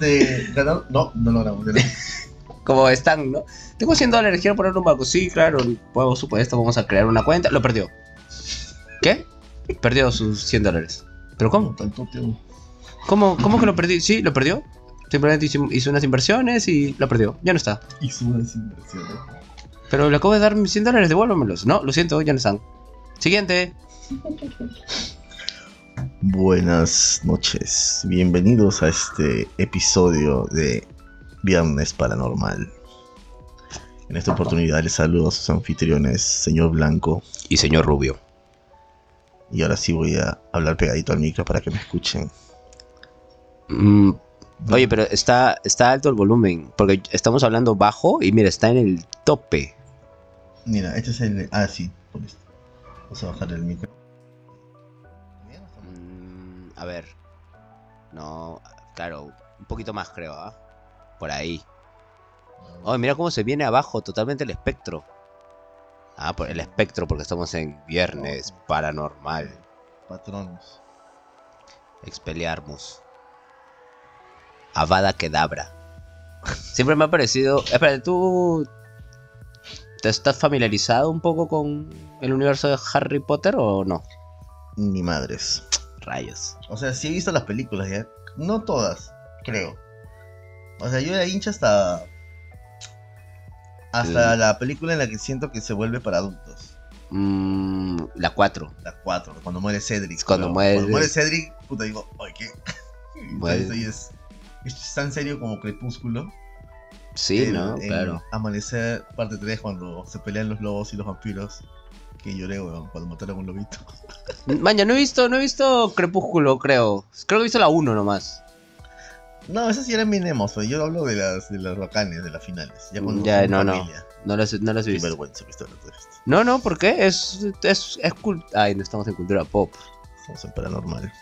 No, acabamos de ganar. No, no lo ganamos. Como están, ¿no? Tengo 100 dólares, quiero poner un banco. Sí, claro, por supuesto, vamos a crear una cuenta. Lo perdió. ¿Qué? Perdió sus 100 dólares. ¿Pero cómo? Tanto tiempo. ¿Cómo, cómo que lo perdí? Sí, lo perdió. Simplemente hizo, hizo unas inversiones y lo perdió. Ya no está. Hizo unas inversiones. Pero le acabo de dar mis 100 dólares, devuélvamelos. No, lo siento, ya no están. Siguiente. Buenas noches, bienvenidos a este episodio de Viernes Paranormal. En esta oportunidad les saludo a sus anfitriones, señor Blanco. Y señor Rubio. Y ahora sí voy a hablar pegadito al micro para que me escuchen. Mm, oye, pero está, está alto el volumen. Porque estamos hablando bajo y mira, está en el tope. Mira, este es el... Ah, sí. Vamos a bajar el micro. A ver. No, claro, un poquito más creo, ¿ah? Por ahí. Oh, mira cómo se viene abajo totalmente el espectro. Ah, por el espectro, porque estamos en viernes paranormal. Patronos. Expeliarmus. Avada Kedabra. Siempre me ha parecido. Espera, ¿tú te estás familiarizado un poco con el universo de Harry Potter o no? Ni madres. Rayos. O sea, sí he visto las películas ya. No todas, creo. O sea, yo era hincha hasta. Hasta la película en la que siento que se vuelve para adultos. Mm, la 4. La 4, cuando muere Cedric. Cuando Pero muere- Cuando muere Cedric, puta, digo, ay, ¿qué? Entonces, es, es tan serio como Crepúsculo. Sí, ¿no? Claro. Amanecer, parte 3, cuando se pelean los lobos y los vampiros. Que lloré, weón, cuando mataron a un lobito. Maña, no he visto, no he visto Crepúsculo, creo. Creo que he visto la 1 nomás. No, esas sí eran bien emos, yo hablo de las, de las bacanes, de las finales. Ya, Ya, no, no. familia. No las, no las he visto. vergüenza. No, no, ¿por qué? Es, es, es Ay, no estamos en cultura pop. Estamos en paranormal.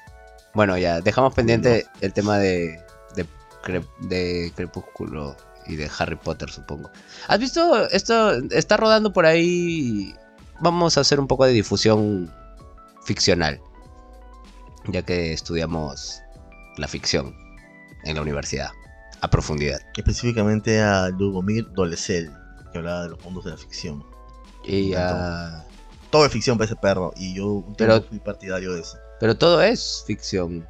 Bueno, ya, dejamos pendiente el tema de, de, Cre- de Crepúsculo y de Harry Potter, supongo. ¿Has visto esto? Está rodando por ahí. Vamos a hacer un poco de difusión ficcional. Ya que estudiamos la ficción en la universidad. A profundidad. Específicamente a Lugomir Dolezal, que hablaba de los mundos de la ficción. Y ya- Todo es ficción para ese perro, y yo un Pero- fui partidario de eso. Pero todo es ficción.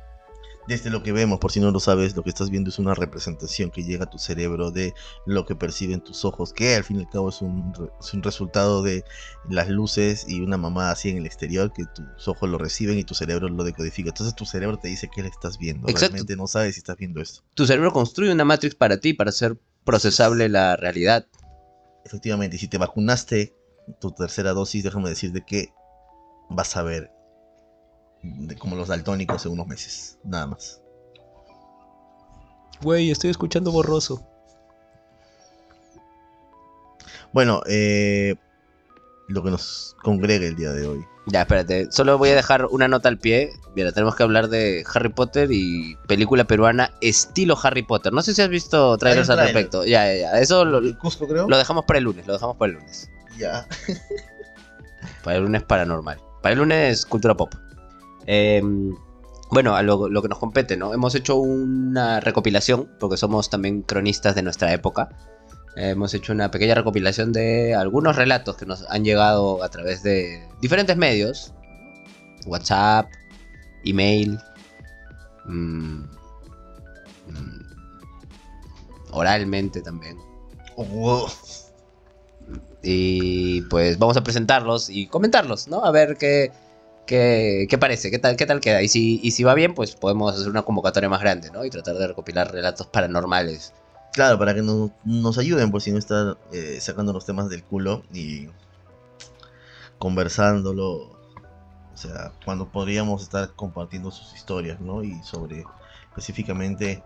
Desde lo que vemos, por si no lo sabes, lo que estás viendo es una representación que llega a tu cerebro de lo que perciben tus ojos, que al fin y al cabo es un, es un resultado de las luces y una mamada así en el exterior que tus ojos lo reciben y tu cerebro lo decodifica. Entonces tu cerebro te dice qué le estás viendo. Exacto. Realmente no sabes si estás viendo esto. Tu cerebro construye una matrix para ti, para hacer procesable la realidad. Efectivamente, y si te vacunaste tu tercera dosis, déjame decirte que vas a ver de- como los daltónicos en unos meses, nada más. Güey, estoy escuchando borroso. Bueno, eh, lo que nos congrega el día de hoy. Ya, espérate. Solo voy a dejar una nota al pie. Mira, tenemos que hablar de Harry Potter y película peruana estilo Harry Potter. No sé si has visto trailers al respecto. Ya, ya, ya. Eso lo, ¿El Cusco creo? lo dejamos para el lunes. Lo dejamos para el lunes. Ya. Para el lunes paranormal. Para el lunes cultura pop. Eh, bueno, a lo, lo que nos compete, ¿no? Hemos hecho una recopilación, porque somos también cronistas de nuestra época. Eh, hemos hecho una pequeña recopilación de algunos relatos que nos han llegado a través de diferentes medios. WhatsApp, email, mm, mm, oralmente también. Oh, Y pues vamos a presentarlos y comentarlos, ¿no? A ver qué, qué, qué parece, qué tal, qué tal queda. Y si, y si va bien, pues podemos hacer una convocatoria más grande, ¿no? Y tratar de recopilar relatos paranormales. claro, para que nos, nos ayuden por si no están eh, sacando los temas del culo y conversándolo. O sea, cuando podríamos estar compartiendo sus historias, ¿no? Y sobre específicamente...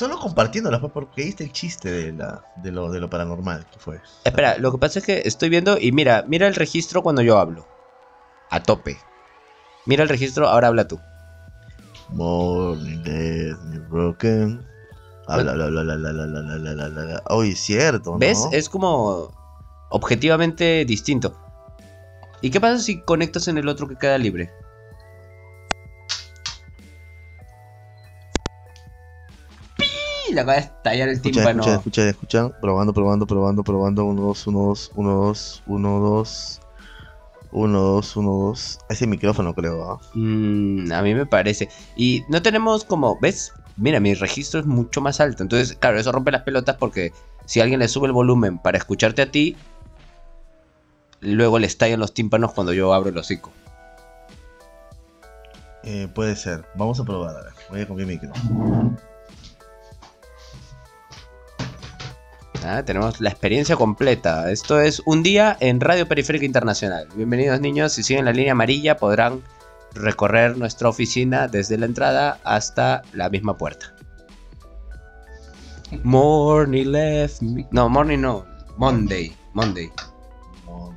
Solo compartiéndolas, porque viste el chiste de, la, de, lo, de lo paranormal que fue. Espera, lo que pasa es que estoy viendo y mira, mira el registro cuando yo hablo. A tope. Mira el registro, ahora habla tú. Morning dead, broken. Habla, habla, habla, habla, habla, habla, habla, habla. Cierto, ¿Ves? Es como objetivamente distinto. ¿Y qué pasa si conectas en el otro que queda libre? Y le acaba de estallar el Escucha, tímpano. escucha, escucha, escucha. Probando, probando, probando, probando. Uno, dos, uno, dos, uno, dos, uno, dos. Uno, dos, uno, dos. Ese micrófono creo, ¿ah? Mm, a mí me parece. Y no tenemos como, ¿ves? Mira, mi registro es mucho más alto. Entonces, claro, eso rompe las pelotas porque si alguien le sube el volumen para escucharte a ti, luego le estallan los tímpanos cuando yo abro el hocico. Eh, puede ser. Vamos a probar, a ver. Voy a comer micro. Ah, tenemos la experiencia completa. Esto es un día en Radio Periférica Internacional. Bienvenidos niños, si siguen la línea amarilla podrán recorrer nuestra oficina desde la entrada hasta la misma puerta. Morning left me- No, morning no. Monday. Monday. Monday.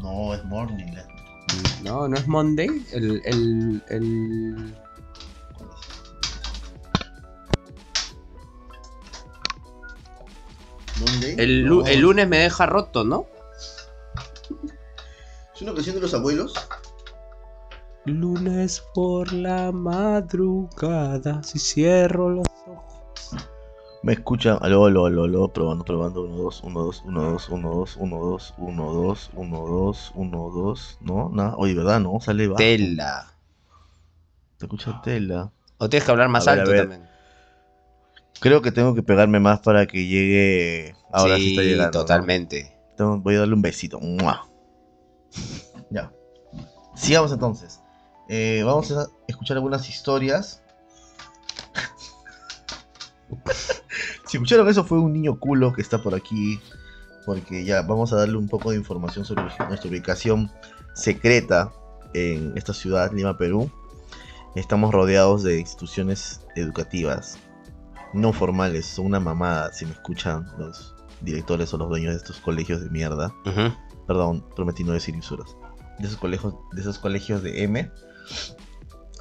No, es morning. ¿eh? No, no es Monday. El, el, el... el lu- No, el lunes me deja roto, ¿no? ¿Es una canción de los abuelos? Lunes por la madrugada, si cierro los ojos. Me escuchan, aló, aló, aló, aló, probando, probando, 1, 2, 1, 2, 1, 2, 1, 2, 1, 2, 1, 2, 1, 2, 1, 2, no, nada, oye, ¿verdad? No, sale bajo. Tela. Te escucha tela. O tienes que hablar más A ver, alto ver. también. Creo que tengo que pegarme más para que llegue. Ahora sí, está llegando. ¿no? totalmente. Voy a darle un besito. ¡Mua! Ya. Sigamos entonces. Eh, vamos a escuchar algunas historias. si escucharon eso fue un niño culo que está por aquí. Porque ya vamos a darle un poco de información sobre nuestra ubicación secreta en esta ciudad, Lima, Perú. Estamos rodeados de instituciones educativas no formales, son una mamada si me escuchan los directores o los dueños de estos colegios de mierda. Perdón, prometí no decir insuras. De esos colegios, de esos colegios de M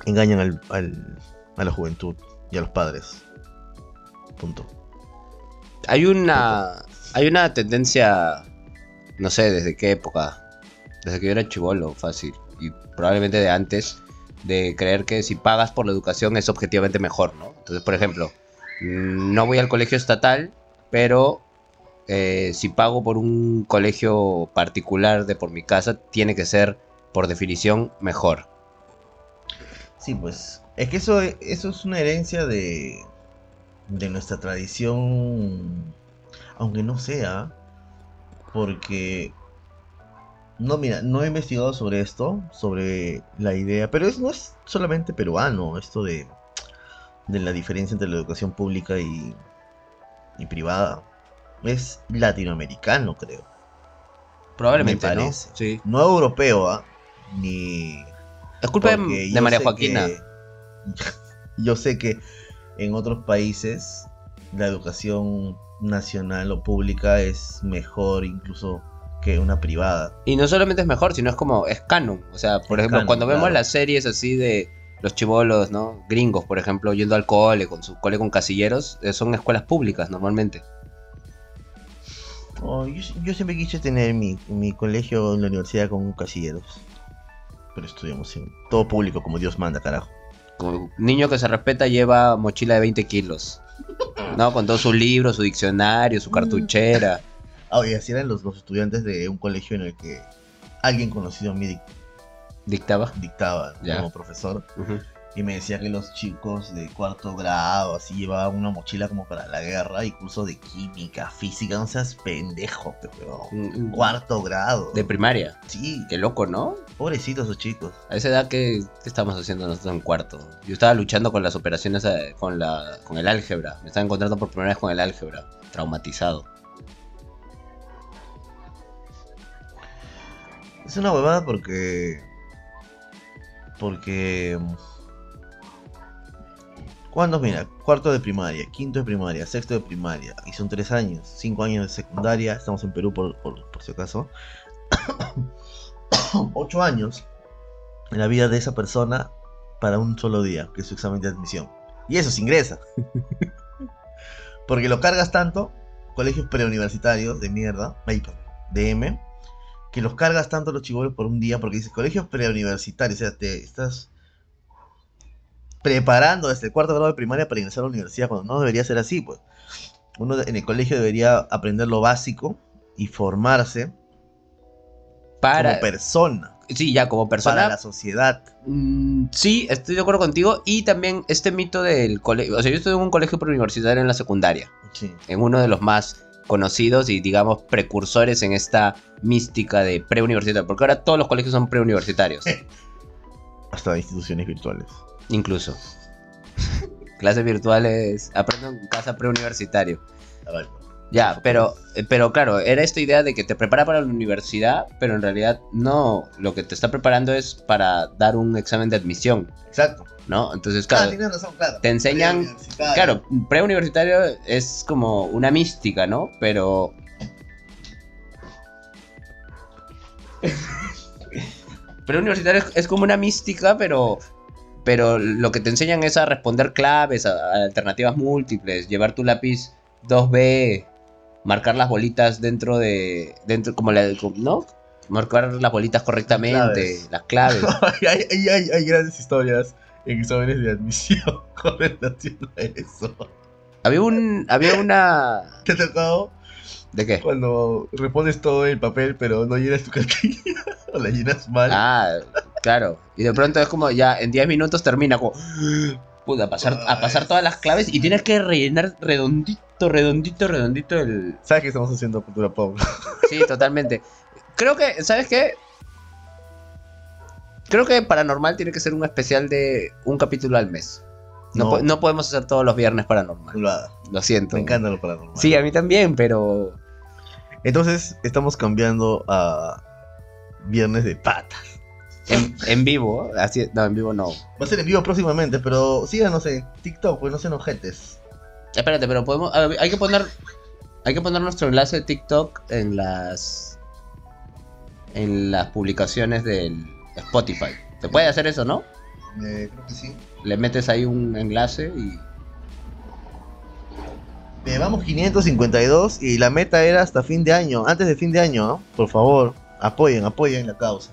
engañan al, al- a la juventud y a los padres. Punto. Hay una. Hay una tendencia. No sé desde qué época. Desde que yo era chivolo, fácil. Y probablemente de antes. De creer que si pagas por la educación es objetivamente mejor, ¿no? Entonces, por ejemplo, no voy al colegio estatal, pero eh, si pago por un colegio particular de por mi casa, tiene que ser, por definición, mejor. Sí, pues. Es que eso, eso es una herencia de, de nuestra tradición. Aunque no sea. Porque. No, mira, no he investigado sobre esto, sobre la idea, pero es, no es solamente peruano, esto de, de la diferencia entre la educación pública y, y privada. Es latinoamericano, creo. Probablemente, Me ¿no? Sí. No europeo, ¿ah? Ni, Es culpa de, porque de yo María Joaquina. que- yo sé que en otros países la educación nacional o pública es mejor incluso que una privada. Y no solamente es mejor, sino es como, es canon. O sea, por Es ejemplo, canon, cuando vemos las series así de los chivolos, ¿no? Gringos, por ejemplo, yendo al cole, con su cole con casilleros, eh, son escuelas públicas normalmente. Oh, yo, yo siempre quise tener mi, mi colegio en la universidad con casilleros. Pero estudiamos en todo público como Dios manda, carajo. Como niño que se respeta lleva mochila de 20 kilos. ¿No? Con todos sus libros, su diccionario, su cartuchera. Ah, y así eran los, los estudiantes de un colegio en el que alguien conocido a mí Dictaba. dictaba Ya. como profesor. Y me decía que los chicos de cuarto grado así llevaban una mochila como para la guerra y curso de química, física, no seas pendejo, pe, weón. Mm, Cuarto grado. De primaria. Sí, Qué loco, ¿no? pobrecitos esos chicos. A esa edad, ¿qué, qué estamos haciendo nosotros en cuarto? Yo estaba luchando con las operaciones, eh, con, la, con el álgebra. Me estaba encontrando por primera vez con el álgebra. Traumatizado. Es una huevada porque. Porque. ¿Cuándo? Mira, cuarto de primaria, quinto de primaria, sexto de primaria. Y son tres años, cinco años de secundaria. Estamos en Perú por, por, por si acaso. Ocho años en la vida de esa persona para un solo día, que es su examen de admisión. Y eso se ingresa. Porque lo cargas tanto, colegios preuniversitarios de mierda, ay, perdón, de M, que los cargas tanto los chivolos por un día porque dices colegios preuniversitarios, o sea, te estás preparando desde el cuarto grado de primaria para ingresar a la universidad, cuando no debería ser así, pues. Uno en el colegio debería aprender lo básico y formarse Para, como persona, sí, ya como persona. para la sociedad. Mm, sí, estoy de acuerdo contigo. Y también este mito del colegio. O sea, yo estuve en un colegio preuniversitario en la secundaria. Sí. En uno de los más conocidos y, digamos, precursores en esta mística de preuniversitario. Porque ahora todos los colegios son preuniversitarios. Hasta instituciones virtuales. incluso. Clases virtuales. Aprendo en casa preuniversitario. Ya, pero, eh, pero claro, era esta idea de que te prepara para la universidad, pero en realidad no, lo que te está preparando es para dar un examen de admisión, Exacto. ¿No? Entonces, Ah, claro, tienes razón, claro. te enseñan- claro, preuniversitario es como una mística, ¿no? Pero... preuniversitario es, como una mística, pero... Pero lo que te enseñan es a responder claves, a, a alternativas múltiples, llevar tu lápiz 2B, marcar las bolitas dentro de. dentro como la. ¿No? Marcar las bolitas correctamente, las claves. hay, hay, hay, hay grandes historias exámenes de admisión con relación a eso. había un. Había una. ¿Te ha tocado ¿De qué? cuando repones todo el papel pero no llenas tu cartilla o la llenas mal? Ah, claro. Y de pronto es como ya en 10 minutos termina como. Puta, a pasar, a pasar todas las claves y tienes que rellenar redondito, redondito, redondito el. ¿Sabes que estamos haciendo cultura pop? Sí, totalmente. Creo que, ¿sabes qué? Creo que Paranormal tiene que ser un especial de un capítulo al mes. No, No. po- no podemos hacer todos los viernes Paranormal. Lo siento. Me encanta lo paranormal. Sí, a mí también, pero. Entonces estamos cambiando a viernes de patas. En, en vivo, así. No, en vivo no. Va a ser en vivo próximamente, pero síganos en TikTok, pues no sean ojetes. Espérate, pero podemos. ver, hay que poner. Hay que poner nuestro enlace de TikTok en las. En las publicaciones del Spotify. Se puede hacer eso, ¿no? Eh, creo que sí. Le metes ahí un enlace y. Eh, vamos 552 y la meta era hasta fin de año, antes de fin de año, ¿no? Por favor, apoyen, apoyen la causa.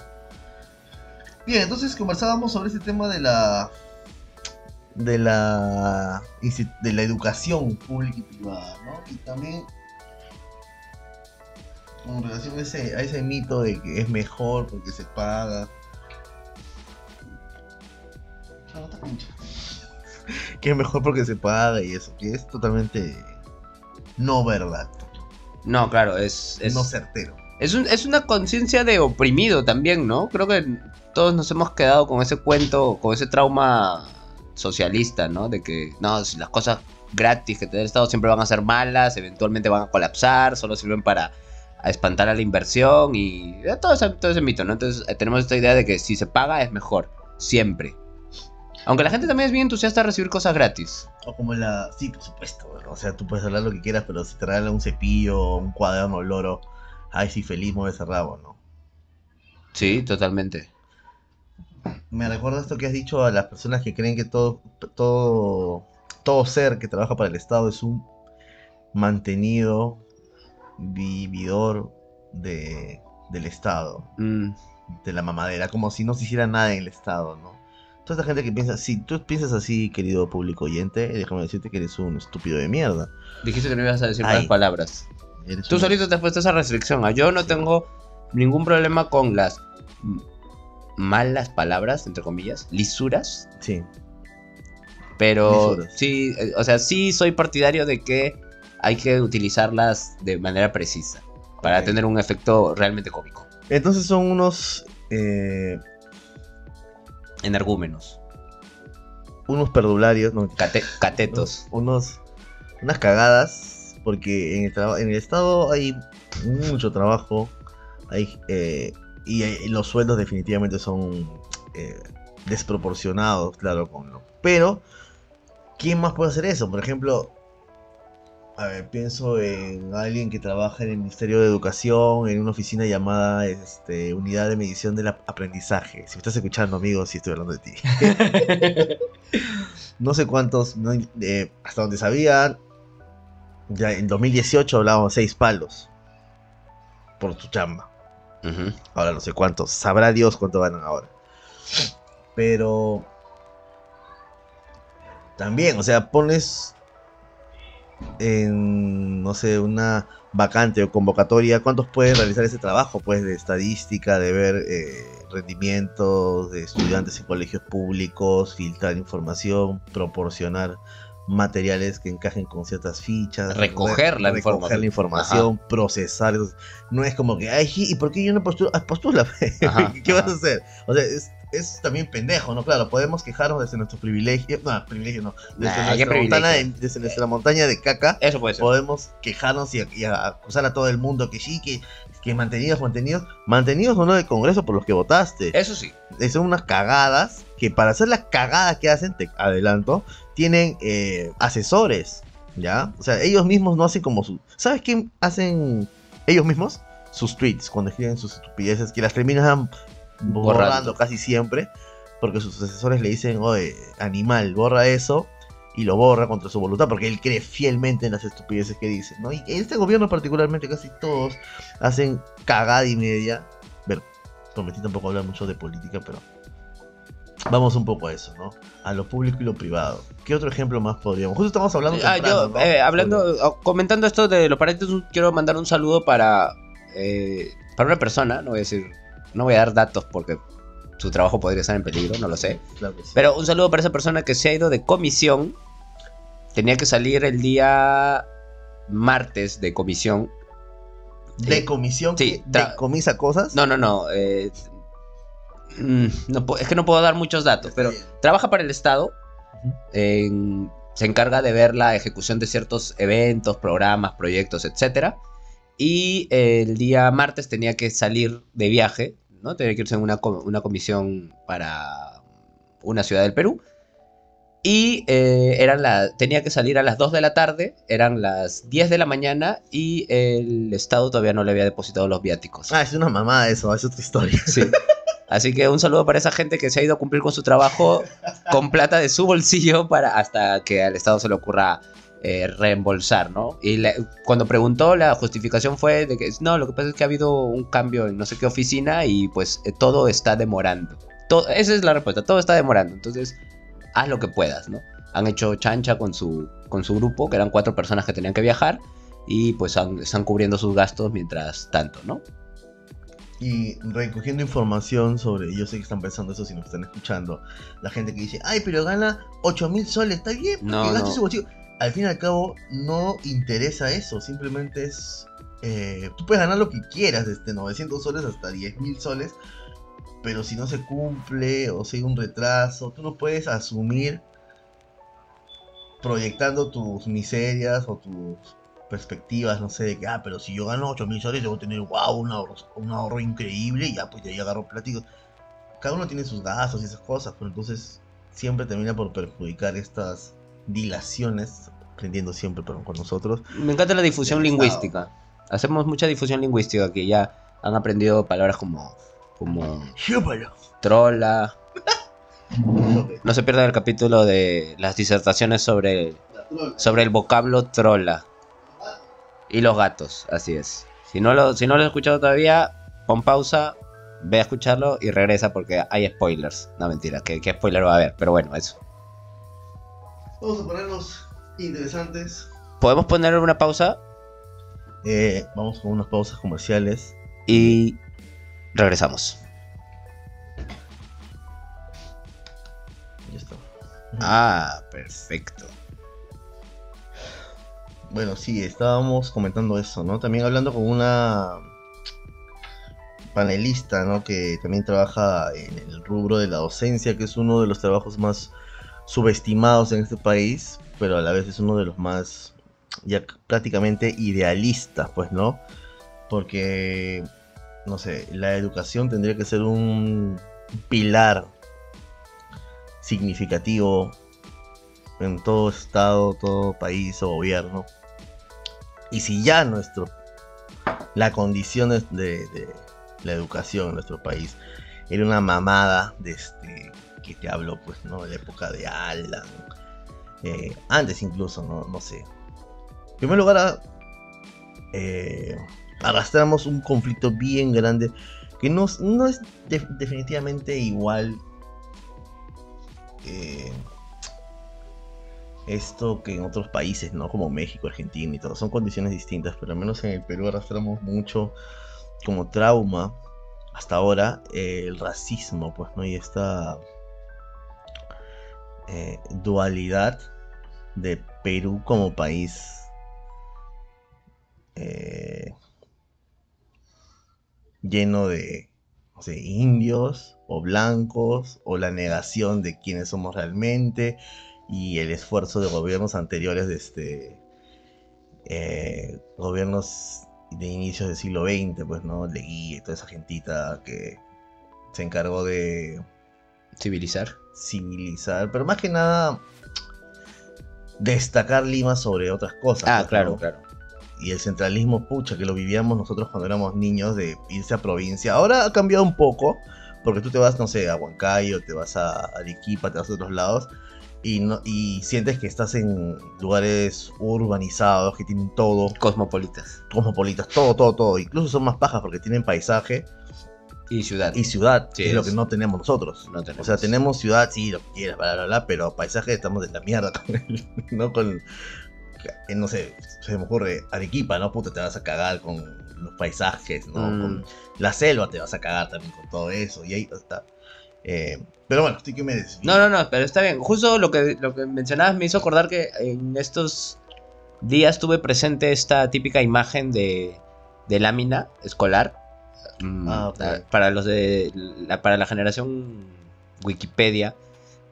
Bien, entonces conversábamos sobre este tema de la de la de la educación pública y privada, ¿no? Y también con relación a ese, a ese mito de que es mejor porque se paga. No, está mucho. Que es mejor porque se paga y eso, que es totalmente no verdad, No, claro, es. es... no certero. Es, un- es una conciencia de oprimido también, ¿no? Creo que todos nos hemos quedado con ese cuento, con ese trauma socialista, ¿no? De que, no, si las cosas gratis que te da el Estado siempre van a ser malas, eventualmente van a colapsar, solo sirven para a espantar a la inversión y eh, todo ese, todo ese mito, ¿no? Entonces eh, tenemos esta idea de que si se paga es mejor, siempre. Aunque la gente también es bien entusiasta de recibir cosas gratis. O como la. Sí, por supuesto, bueno, o sea, tú puedes hablar lo que quieras, pero si te regalan un cepillo, un cuaderno, loro, ay, sí, feliz, mueve ese rabo, ¿no? Sí, totalmente. Me recuerda esto que has dicho a las personas que creen que todo, todo, todo ser que trabaja para el Estado es un mantenido vividor de, del Estado, Mm, de la mamadera, como si no se hiciera nada en el Estado, ¿no? Toda esta gente que piensa, si tú piensas así, querido público oyente, déjame decirte que eres un estúpido de mierda. dijiste que no ibas a decir Ay. más palabras. Tú un- solito te has puesto esa restricción. Yo no tengo ningún problema con las malas palabras, entre comillas, lisuras. Sí, Pero Lisuras. sí, eh, o sea, sí soy partidario de que hay que utilizarlas de manera precisa para tener un efecto realmente cómico. Entonces son unos eh, Energúmenos, unos perdularios, no, cate- catetos. unos unas cagadas porque en el traba- en el estado hay mucho trabajo, hay eh, y, los sueldos definitivamente son eh, desproporcionados, claro, con lo. Pero ¿quién más puede hacer eso? Por ejemplo, a ver, pienso en alguien que trabaja en el Ministerio de Educación, en una oficina llamada este, Unidad de Medición del Ap- Aprendizaje. Si me estás escuchando, amigo, sí estoy hablando de ti. no sé cuántos, no, eh, hasta donde sabían, ya en 2018 hablábamos seis palos por tu chamba. Ahora no sé cuántos, sabrá Dios cuánto ganan ahora. Pero También, o sea, pones en, no sé, una vacante o convocatoria, ¿cuántos pueden realizar ese trabajo? Pues de estadística, de ver eh, rendimientos de estudiantes en colegios públicos, filtrar información, proporcionar materiales que encajen con ciertas fichas, recoger la recoger información, la información procesar. No es como que, ay, ¿y por qué yo no postulo? Postula, Ajá, ¿qué vas ajá. a hacer? O sea, es, es también pendejo, ¿no? Claro, podemos quejarnos desde nuestro privilegio, no, privilegio no, desde, Nah, ¿qué nuestra, montaña de, privilegio? desde nuestra montaña de caca, Eso puede ser. podemos quejarnos y, y acusar a todo el mundo que sí, que, que mantenidos, mantenidos, mantenidos o no del Congreso por los que votaste. Eso sí. Son unas cagadas que para hacer las cagadas que hacen, te adelanto, tienen eh, asesores, ¿ya? O sea, ellos mismos no hacen como su... ¿Sabes qué hacen ellos mismos? Sus tweets, cuando escriben sus estupideces, que las terminan borrando, Borrando. casi siempre, porque sus asesores le dicen, oye, animal, borra eso, y lo borra contra su voluntad, porque él cree fielmente en las estupideces que dice, ¿no? Y este gobierno particularmente, casi todos hacen cagada y media. Ver, prometí tampoco hablar mucho de política, pero vamos un poco a eso, ¿no? A lo público y lo privado. ¿Qué otro ejemplo más podríamos? Justo estamos hablando Ah, temprano, yo, ¿no? eh, hablando, comentando esto de los parientes, un- quiero mandar un saludo para, eh, para una persona, no voy a decir, no voy a dar datos porque su trabajo podría estar en peligro, no lo sé. Claro que sí. Pero un saludo para esa persona que se ha ido de comisión. Tenía que salir el día martes de comisión. de comisión sí, decomisa cosas. No, no, no. eh, mm, no es que no puedo dar muchos datos, pero trabaja para el Estado. En- se encarga de ver la ejecución de ciertos eventos, programas, proyectos, etc. Y el día martes tenía que salir de viaje, ¿no? Tenía que irse en una, una comisión para una ciudad del Perú. Y eh, eran la, tenía que salir a las 2 de la tarde, eran las 10 de la mañana y el Estado todavía no le había depositado los viáticos. Ah, es una mamada eso, es otra historia. Sí. Así que un saludo para esa gente que se ha ido a cumplir con su trabajo con plata de su bolsillo para hasta que al Estado se le ocurra eh, reembolsar, ¿no? Y cuando preguntó, la justificación fue de que no, lo que pasa es que ha habido un cambio en no sé qué oficina y pues eh, todo está demorando. Esa es la respuesta, todo está demorando. Entonces, haz lo que puedas, ¿no? Han hecho chancha con su, con su grupo, que eran cuatro personas que tenían que viajar, y pues han- están cubriendo sus gastos mientras tanto, ¿no? Y recogiendo información sobre, yo sé que están pensando eso si nos están escuchando, la gente que dice, ay, pero gana 8 mil soles, está bien, porque No, no. su bolsillo. Al fin y al cabo, no interesa eso, simplemente es, eh, tú puedes ganar lo que quieras, desde 900 soles hasta 10 mil soles, pero si no se cumple o si hay un retraso, tú no puedes asumir proyectando tus miserias o tus perspectivas, no sé, de que, ah, pero si yo gano 8 mil soles, debo tener, wow, un ahorro, increíble y ya, pues de ahí agarro pláticos. Cada uno tiene sus gastos y esas cosas, pero entonces siempre termina por perjudicar estas dilaciones, aprendiendo siempre pero con nosotros. Me encanta la difusión Del lingüística. Hacemos mucha difusión lingüística que ya han aprendido palabras como, como trola. No se pierdan el capítulo de las disertaciones sobre, sobre el vocablo trola. Y los gatos, así es. Si no lo, si no lo has escuchado todavía, pon pausa, ve a escucharlo y regresa porque hay spoilers. No, mentira, que spoiler va a haber, pero bueno, eso. Vamos a ponernos interesantes. Podemos poner una pausa Eh, vamos con unas pausas comerciales. y regresamos. Ya está. Ah, perfecto. Bueno, sí, estábamos comentando eso, ¿no? También hablando con una panelista, ¿no? Que también trabaja en el rubro de la docencia, que es uno de los trabajos más subestimados en este país, pero a la vez es uno de los más ya prácticamente idealistas, pues, ¿no? Porque, no sé, la educación tendría que ser un pilar significativo en todo estado, todo país o gobierno. Y si ya nuestro la condición de, de- la educación en nuestro país era una mamada de este que te hablo pues no de la época de Alan eh, antes incluso no no sé. En primer lugar a- eh, arrastramos un conflicto bien grande que no, no es de- definitivamente igual esto que en otros países, ¿no? Como México, Argentina y todo, son condiciones distintas, pero al menos en el Perú arrastramos mucho como trauma. Hasta ahora eh, el racismo, pues, ¿no? Y esta eh, dualidad de Perú como país eh, lleno de indios o blancos o la negación de quiénes somos realmente y el esfuerzo de gobiernos anteriores de este gobiernos de inicios del siglo XX, pues, ¿no? Leguía y toda esa gentita que se encargó de... Civilizar. Civilizar, pero más que nada destacar Lima sobre otras cosas. Ah, pues, claro, claro. Y el centralismo, pucha, que lo vivíamos nosotros cuando éramos niños de irse a provincia. Ahora ha cambiado un poco, porque tú te vas, no sé, a Huancayo, te vas a Arequipa, te vas a otros lados, y, no, y sientes que estás en lugares urbanizados que tienen todo. Cosmopolitas. Cosmopolitas, todo, todo, todo. Incluso son más pajas porque tienen paisaje. Y ciudad. Y ciudad, que es, lo que no tenemos nosotros. No tenemos. O sea, tenemos ciudad, sí, lo que quieras, bla, bla, bla, pero paisaje estamos de la mierda con él, ¿no? Con, no sé, se me ocurre Arequipa, ¿no? Puta, te vas a cagar con los paisajes, ¿no? Mm. Con la selva te vas a cagar también con todo eso. Y ahí está. Eh, pero bueno, estoy que me desvío. No, no, no, pero está bien. Justo lo que, lo que mencionabas me hizo acordar que en estos días tuve presente esta típica imagen de, de lámina escolar. Mm, Ah, la- Para los de la, para la generación Wikipedia.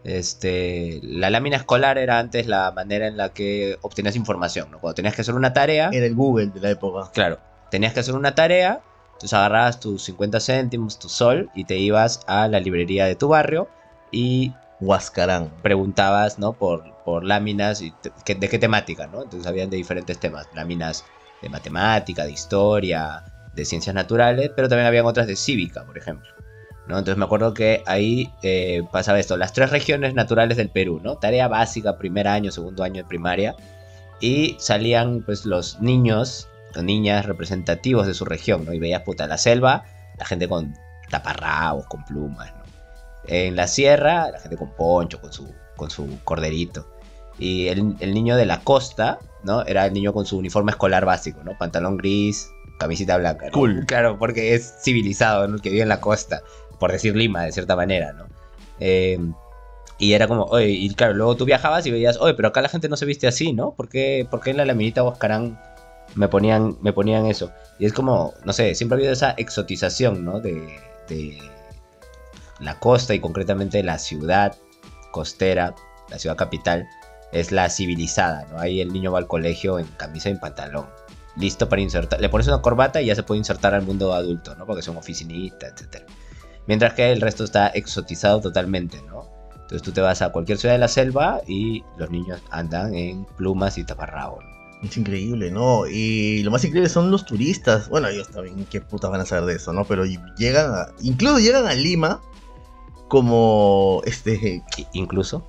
Este, la lámina escolar era antes la manera en la que obtenías información, ¿no? Cuando tenías que hacer una tarea, Era el Google de la época. Claro, tenías que hacer una tarea, entonces agarrabas tus 50 céntimos, tu sol, y te ibas a la librería de tu barrio y Huascarán. preguntabas, ¿no? Por, por láminas y te- que- de qué temática, ¿no? Entonces habían de diferentes temas, láminas de matemática, de historia, de ciencias naturales, pero también habían otras de cívica, por ejemplo. ¿no? Entonces me acuerdo que ahí eh, pasaba esto, las tres regiones naturales del Perú, ¿no? Tarea básica, primer año, segundo año de primaria, y salían pues los niños o niñas representativos de su región, ¿no? Y veías, puta, la selva, la gente con taparrabos, con plumas, ¿no? En la sierra, la gente con poncho, con su, con su corderito. Y el, el niño de la costa, ¿no? Era el niño con su uniforme escolar básico, ¿no? Pantalón gris, camisita blanca. ¿no? Cool. Claro, porque es civilizado, ¿no? El que vive en la costa, por decir Lima, de cierta manera, ¿no? Eh, y era como, oye, y claro, luego tú viajabas y veías, oye, pero acá la gente no se viste así, ¿no? ¿Por qué, por qué en la laminita Huascarán me ponían, me ponían eso? Y es como, no sé, siempre ha habido esa exotización, ¿no? De, de la costa y concretamente la ciudad costera, la ciudad capital, es la civilizada, ¿no? Ahí el niño va al colegio en camisa y en pantalón, listo para insertar. Le pones una corbata y ya se puede insertar al mundo adulto, ¿no? Porque son oficinistas, etc. Mientras que el resto está exotizado totalmente, ¿no? Entonces tú te vas a cualquier ciudad de la selva y los niños andan en plumas y taparrabos. Es increíble, ¿no? Y lo más increíble son los turistas. Bueno, ellos también, qué putas van a saber de eso, ¿no? Pero llegan a. Incluso llegan a Lima como. Este. Incluso,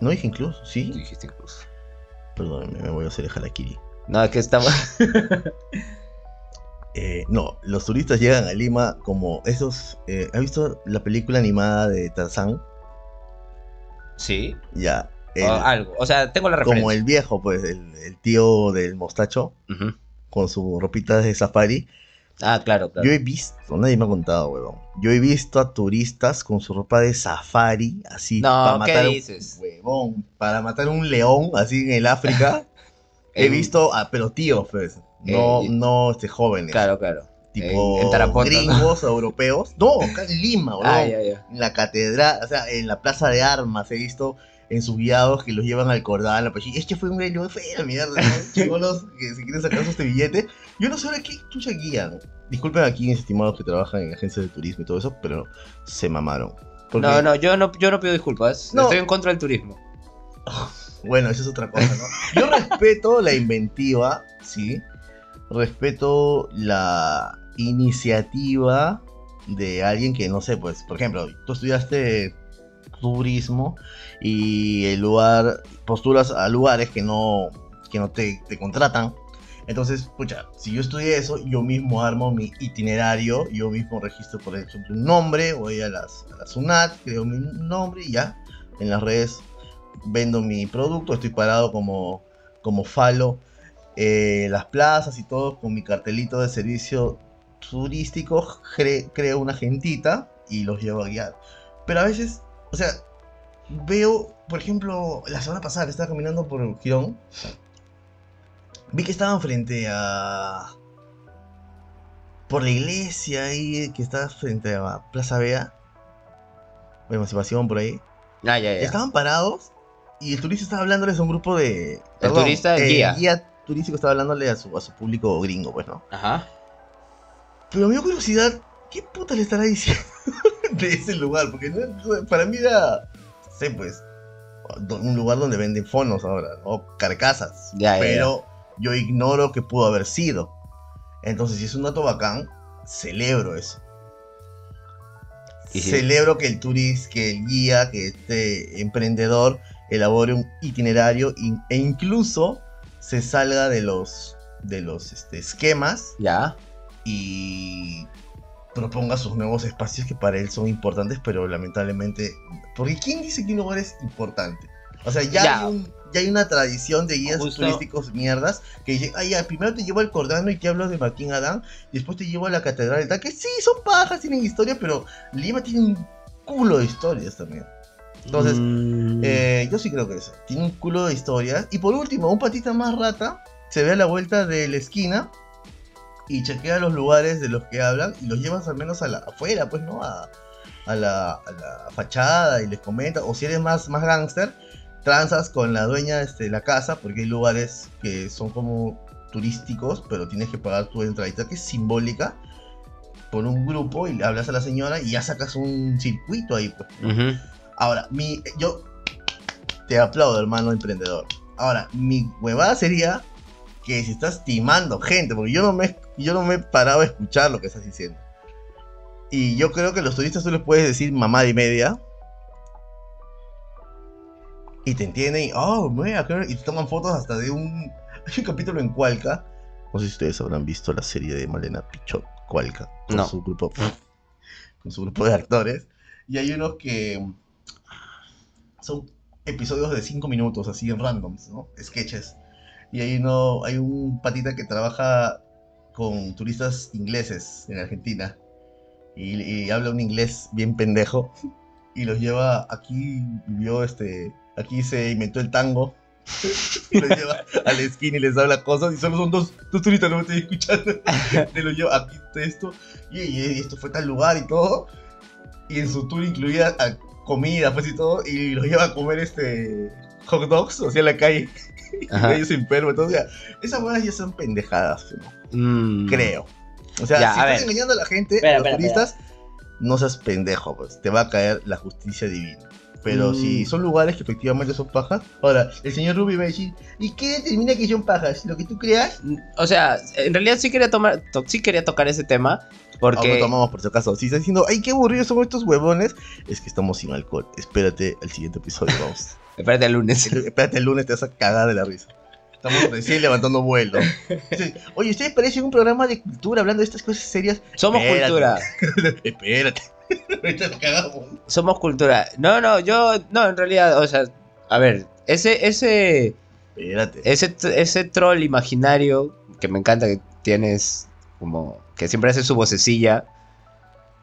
No dije incluso, sí. dijiste incluso. Perdónenme, me voy a hacer el harakiri. No, que estamos... Eh, no, los turistas llegan a Lima como esos. Eh, ¿Has visto la película animada de Tarzán? sí, Ya. el- o algo. O sea, tengo la referencia. como el viejo, pues, el, el tío del mostacho, con su ropita de safari. Ah, claro, claro. Yo he visto, nadie me ha contado, huevón. Yo he visto a turistas con su ropa de safari, así No, para ¿qué matar dices? un huevón, para matar un león, así en el África. He En- visto a pero tíos, pues, no, Eh, no este jóvenes, Claro, claro. tipo en- en Tarapoto, ¿no? gringos, europeos. No, acá en Lima, huevón. Ah, ya, ya. En la catedral, o sea, en la plaza de armas he visto en sus guiados que los llevan al cordal, pues, y es que fue un fue la mierda, ¿no? Chibolos que si quieren sacar este billete. Yo no sé ahora qué chucha guían. Disculpen aquí, mis estimados que trabajan en agencias de turismo y todo eso, pero se mamaron. Porque, No, no, yo no, yo no pido disculpas. No. Estoy en contra del turismo. Bueno, eso es otra cosa, ¿no? Yo respeto la inventiva, sí. Respeto la iniciativa de alguien que, no sé, pues, por ejemplo, tú estudiaste turismo y el lugar, postulas a lugares que no, que no te, te contratan. Entonces, pucha, si yo estudié eso, yo mismo armo mi itinerario, yo mismo registro, por ejemplo, un nombre, voy a, las, a SUNAT, creo mi nombre y ya, en las redes vendo mi producto, estoy parado como, como falo eh, las plazas y todo con mi cartelito de servicio turístico, cre- creo una gentita y los llevo a guiar. Pero a veces, o sea, veo, por ejemplo, la semana pasada que estaba caminando por Girón, vi que estaban frente a... Por la iglesia ahí, que está frente a Plaza Vea, Emancipación por ahí. Ah, ya, ya. Estaban parados y el turista estaba hablándole a un grupo de... El turista, el guía. guía turístico estaba hablándole a su, a su público gringo, pues, ¿no? Ajá. Pero me dio curiosidad, ¿qué puta le estará diciendo de ese lugar? Porque no- para mí era, no sé, pues, un lugar donde venden fonos ahora, o carcasas. Ya, ya, pero yo ignoro que pudo haber sido. Entonces, si es un dato bacán, celebro eso. Sí. Celebro que el turista, que el guía, que este emprendedor elabore un itinerario in- e incluso se salga de los, de los este, esquemas Ya. y proponga sus nuevos espacios que para él son importantes, pero lamentablemente. Porque ¿quién dice que un lugar es importante? O sea, ya, Ya. Hay, un- ya hay una tradición de guías Justo- turísticos mierdas que dicen, ay, ya, primero te llevo al Cordano y te hablo de Marquín Adán, y después te llevo a la Catedral Tal, que sí, son pajas, tienen historia, pero Lima tiene un culo de historias también. Entonces, Mm, eh, yo sí creo que eso. Tiene un culo de historias. Y por último, un patita más rata se ve a la vuelta de la esquina y chequea los lugares de los que hablan y los llevas al menos a la, afuera, pues, ¿no? A, a la, a la fachada y les comenta. O si eres más, más gángster, transas con la dueña este, de la casa porque hay lugares que son como turísticos, pero tienes que pagar tu entradita que es simbólica por un grupo y le hablas a la señora y ya sacas un circuito ahí, pues. ujú. Ahora, mi, yo te aplaudo, hermano emprendedor. Ahora, mi huevada sería que si estás timando gente, porque yo no me, yo no me he parado a escuchar lo que estás diciendo. Y yo creo que a los turistas tú les puedes decir mamá y media. Y te entienden y, oh, mira, y te toman fotos hasta de un, hay un capítulo en Cualca. No sé si ustedes habrán visto la serie de Malena Pichot, Cualca, con No. su grupo, con su grupo de actores. Y hay unos que son episodios de 5 minutos, así en randoms, ¿no? Sketches. Y hay uno, hay un patita que trabaja con turistas ingleses en Argentina. Y, y habla un inglés bien pendejo. Y los lleva, aquí vivió este, aquí se inventó el tango. y los lleva a la esquina y les habla cosas. Y solo son dos, dos turistas, no me estoy escuchando. Te los lleva aquí esto. Y, y esto fue tal lugar y todo. Y en su tour incluía a- comida, pues y todo. Y los lleva a comer este hot dogs, o sea, en la calle. Y ellos se enferman. Entonces, esas buenas ya son pendejadas, ¿no? Mm. creo. O sea, Ya, si estás ver. engañando a la gente, Espera, a los espera, turistas, no seas pendejo, pues. Te va a caer la justicia divina. Pero Mm. si son lugares que efectivamente son pajas, ahora, el señor Ruby va a decir, ¿y qué determina que son pajas? ¿Lo que tú creas? O sea, en realidad sí quería tomar, to- sí quería tocar ese tema Aún no porque tomamos por si acaso. Si estás diciendo, ay, qué aburridos son estos huevones, es que estamos sin alcohol. Espérate al siguiente episodio, vamos. espérate el lunes. Espérate el lunes, te vas a cagar de la risa. Estamos recién levantando vuelo. Oye, ¿ustedes parecen un programa de cultura hablando de estas cosas serias? Somos Espérate. cultura. Espérate. Ahorita la cagamos. Somos cultura. No, no, yo no, en realidad, o sea, a ver, ese ese Espérate. ese ese troll imaginario que me encanta que tienes como que siempre hace su vocecilla,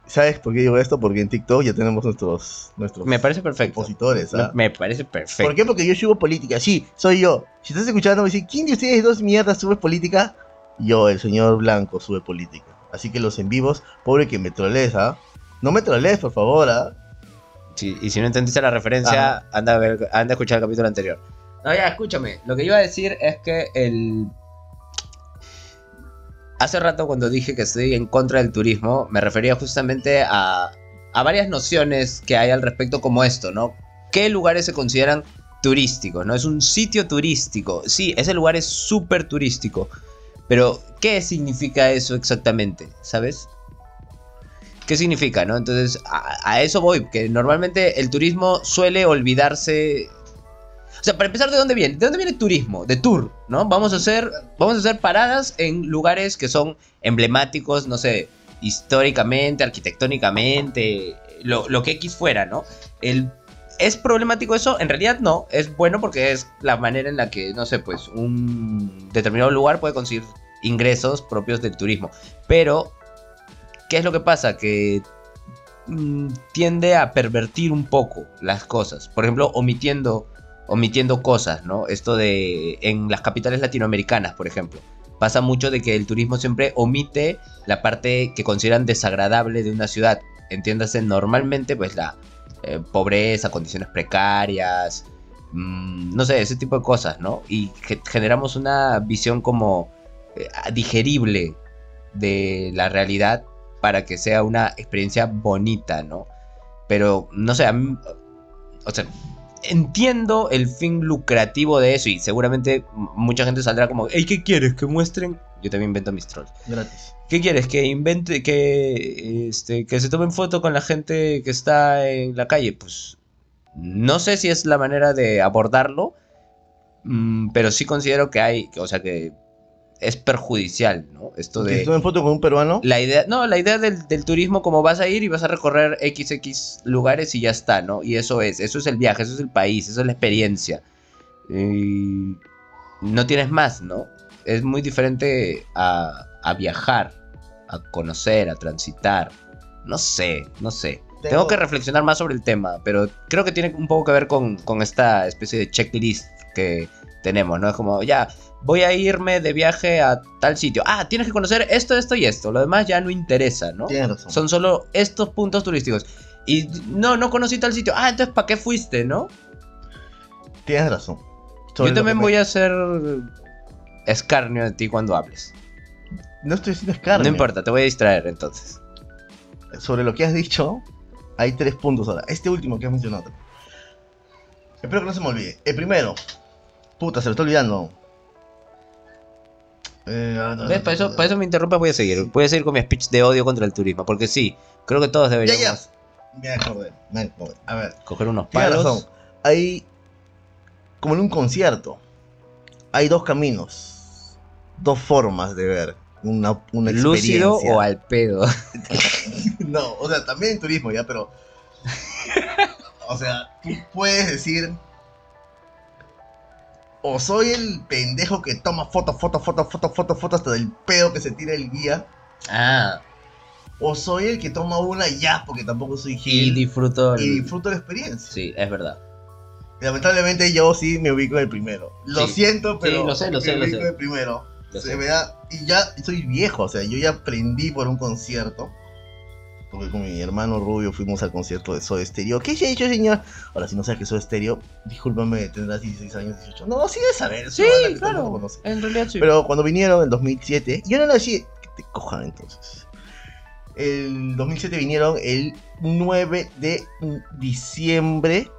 ¿Sabes por qué digo esto? Porque en TikTok ya tenemos nuestros, nuestros me parece perfecto. opositores. ¿ah? Me, me parece perfecto. ¿Por qué? Porque yo subo política. Sí, soy yo. Si estás escuchando, me dice, ¿quién de ustedes dos mierdas sube política? Yo, el señor Blanco, sube política. Así que los en vivos, pobre que me trolees, ¿ah? No me trolees, por favor, ¿ah? Sí, y si no entendiste la referencia, anda a, ver, anda a escuchar el capítulo anterior. No, ya, escúchame. Lo que iba a decir es que el. Hace rato, cuando dije que estoy en contra del turismo, me refería justamente a, a varias nociones que hay al respecto, como esto, ¿no? ¿Qué lugares se consideran turísticos? ¿No? Es un sitio turístico. Sí, ese lugar es súper turístico. Pero, ¿qué significa eso exactamente? ¿Sabes? ¿Qué significa, no? Entonces, a, a eso voy, que normalmente el turismo suele olvidarse. O sea, para empezar, ¿de dónde viene? ¿De dónde viene el turismo? De tour, ¿no? Vamos a hacer, vamos a hacer paradas en lugares que son emblemáticos, no sé, históricamente, arquitectónicamente, lo, lo que X fuera, ¿no? El, ¿Es problemático eso? En realidad no, es bueno porque es la manera en la que, no sé, pues un determinado lugar puede conseguir ingresos propios del turismo. Pero, ¿qué es lo que pasa? Que mm, tiende a pervertir un poco las cosas. Por ejemplo, omitiendo, omitiendo cosas, ¿no? Esto de en las capitales latinoamericanas, por ejemplo. Pasa mucho de que el turismo siempre omite la parte que consideran desagradable de una ciudad. Entiéndase, normalmente, pues la eh, pobreza, condiciones precarias, mm, no sé, ese tipo de cosas, ¿no? Y generamos una visión como eh, digerible de la realidad para que sea una experiencia bonita, ¿no? Pero, no sé, a mí, o sea, entiendo el fin lucrativo de eso y seguramente mucha gente saldrá como, hey, ¿qué quieres? ¿Que muestren? Yo también invento mis trolls. Gratis. ¿Qué quieres? Que invente, que, este, que se tomen foto con la gente que está en la calle. Pues no sé si es la manera de abordarlo, mm, pero sí considero que hay, o sea que es perjudicial, ¿no? Esto de... ¿Que se tomen foto con un peruano? La idea, no, la idea del, del, turismo como vas a ir y vas a recorrer XX lugares y ya está, ¿no? Y eso es, eso es el viaje, eso es el país, eso es la experiencia. Y no tienes más, ¿no? Es muy diferente a, a viajar a conocer, a transitar. No sé, no sé. Tengo... que reflexionar más sobre el tema, pero creo que tiene un poco que ver con, con, esta especie de checklist que tenemos, ¿no? Es como, ya, voy a irme de viaje a tal sitio. Ah, tienes que conocer esto, esto y esto. Lo demás ya no interesa, ¿no? razón. Son solo estos puntos turísticos. Y no, no conocí tal sitio. Ah, entonces, ¿para qué fuiste, no? Tienes razón. Sobre Yo también voy a hacer escarnio de ti cuando hables. No estoy haciendo escarnio. No importa, te voy a distraer entonces. Sobre lo que has dicho, hay tres puntos ahora. Este último que has mencionado. Espero que no se me olvide. El primero. Puta, se lo estoy olvidando. Eh, no, ¿Ves? No, para, eso, para eso me interrumpa, voy a seguir. Voy a seguir con mi speech de odio contra el turismo. Porque sí, creo que todos deberíamos. Ya, ya. Me acordé, me acordé. A ver. Coger unos palos. Razón. Hay. Como en un concierto. Hay dos caminos. Dos formas de ver una, una ¿Lúcido o al pedo? no, o sea, también en turismo ya, pero. o sea, tú puedes decir. O soy el pendejo que toma fotos, fotos, fotos, fotos, fotos, fotos hasta del pedo que se tira el guía. Ah. O soy el que toma una ya, porque tampoco soy gil. Y disfruto. El... Y disfruto la experiencia. Sí, es verdad. Lamentablemente yo sí me ubico en el primero. Lo Sí. siento, pero Sí, lo sé, lo sé, me lo ubico sé. en el primero. Lo Se sé. me da- y ya soy viejo, o sea, yo ya aprendí por un concierto. Porque con mi hermano Rubio fuimos al concierto de Soda Stereo. ¿Qué se ha hecho, señor? Ahora, si no sabes que Soda Stereo, discúlpame, tendrás 16 años, 18. No, sí de saber. Sí, claro. En realidad sí. Pero cuando vinieron en 2007, yo no nací. Que te cojan entonces. El 2007 vinieron el 9 de diciembre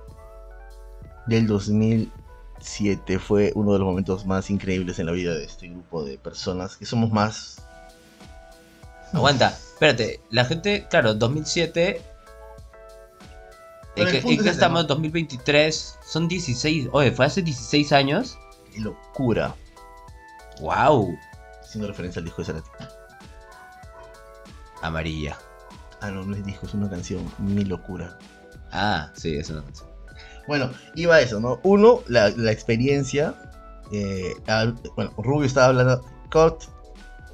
del 2007. Fue uno de los momentos más increíbles en la vida de este grupo de personas que somos más. Aguanta, espérate. La gente, claro, 2007. Pero ¿En el qué, punto en es qué ese, estamos? ¿no? 2023. Son 16. Oye, fue hace 16 años. Qué locura. ¡Wow! Haciendo referencia al disco de Cerati. Amarilla. Ah, no, no es disco, es una canción. Mi locura. Ah, sí, es una canción. Bueno, iba a eso, ¿no? Uno, la, la experiencia. eh, al- bueno, Rubio estaba hablando. Cut.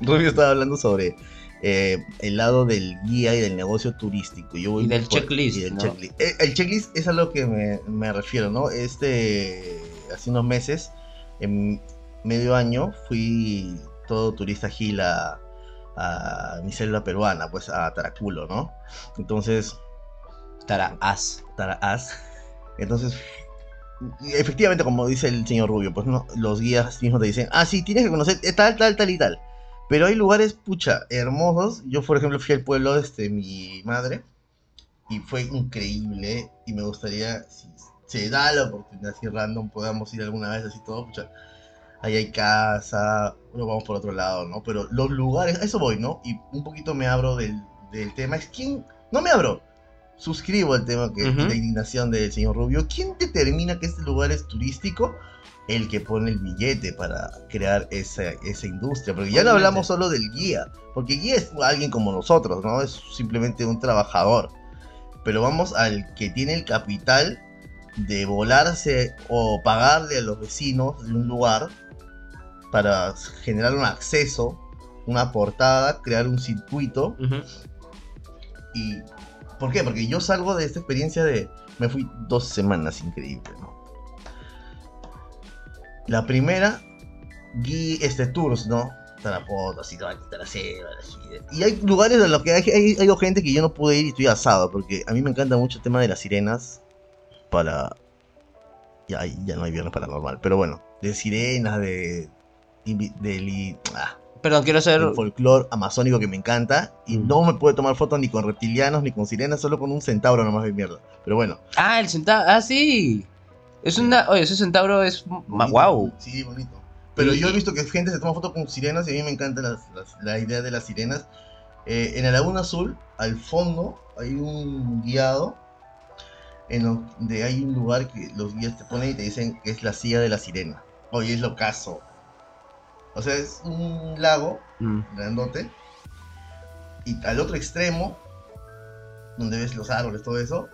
Rubio estaba hablando sobre eh, el lado del guía y del negocio turístico. Yo voy Y del por- checklist, y del ¿no? checklist. Eh, el checklist es a lo que me, me refiero, ¿no? Este. Hace unos meses, en medio año, fui todo turista gil a, a mi selva peruana, pues a Taraculo, ¿no? Entonces. Tara As. Taraas. Entonces, efectivamente, como dice el señor Rubio, pues no, los guías mismos te dicen, ah, sí, tienes que conocer tal, tal, tal y tal. Pero hay lugares, pucha, hermosos. Yo, por ejemplo, fui al pueblo de este, mi madre y fue increíble. Y me gustaría, si se da la oportunidad, si random, podamos ir alguna vez así todo, pucha. Ahí hay casa, bueno, vamos por otro lado, ¿no? Pero los lugares, a eso voy, ¿no? Y un poquito me abro del, del tema. Es quién, no me abro, suscribo al tema que Ujú. la indignación del señor Rubio. ¿Quién determina que este lugar es turístico? El que pone el billete para crear esa, esa industria. Porque ya no hablamos solo del guía. Porque guía es alguien como nosotros, ¿no? Es simplemente un trabajador. Pero vamos al que tiene el capital de volarse o pagarle a los vecinos de un lugar para generar un acceso, una portada, crear un circuito. ¿Y por qué? Porque yo salgo de esta experiencia de... Me fui dos semanas increíble, ¿no? La primera, gui este tours, ¿no? Tarapoto, así, toda la selva. Y hay lugares en los que hay, hay, hay gente que yo no pude ir y estoy asado, porque a mí me encanta mucho el tema de las sirenas para... Ya, ya no hay viernes paranormal, pero bueno, de sirenas, de... de ah, Perdón, quiero hacer. el folclore amazónico que me encanta y Mm. no me puede tomar fotos ni con reptilianos ni con sirenas, solo con un centauro nomás de mierda. Pero bueno. Ah, el centauro. Ah, sí. Es una. Oye, ese centauro es. bonito. Wow. Sí, bonito. Pero yo he visto que gente se toma fotos con sirenas y a mí me encanta las- las- la idea de las sirenas. Eh, en la Laguna Azul, al fondo, hay un guiado en donde hay un lugar que los guías te ponen y te dicen que es la silla de la sirena. Oye, es lo caso. O sea, es un lago Mm. grandote. Y al otro extremo, donde ves los árboles, todo eso,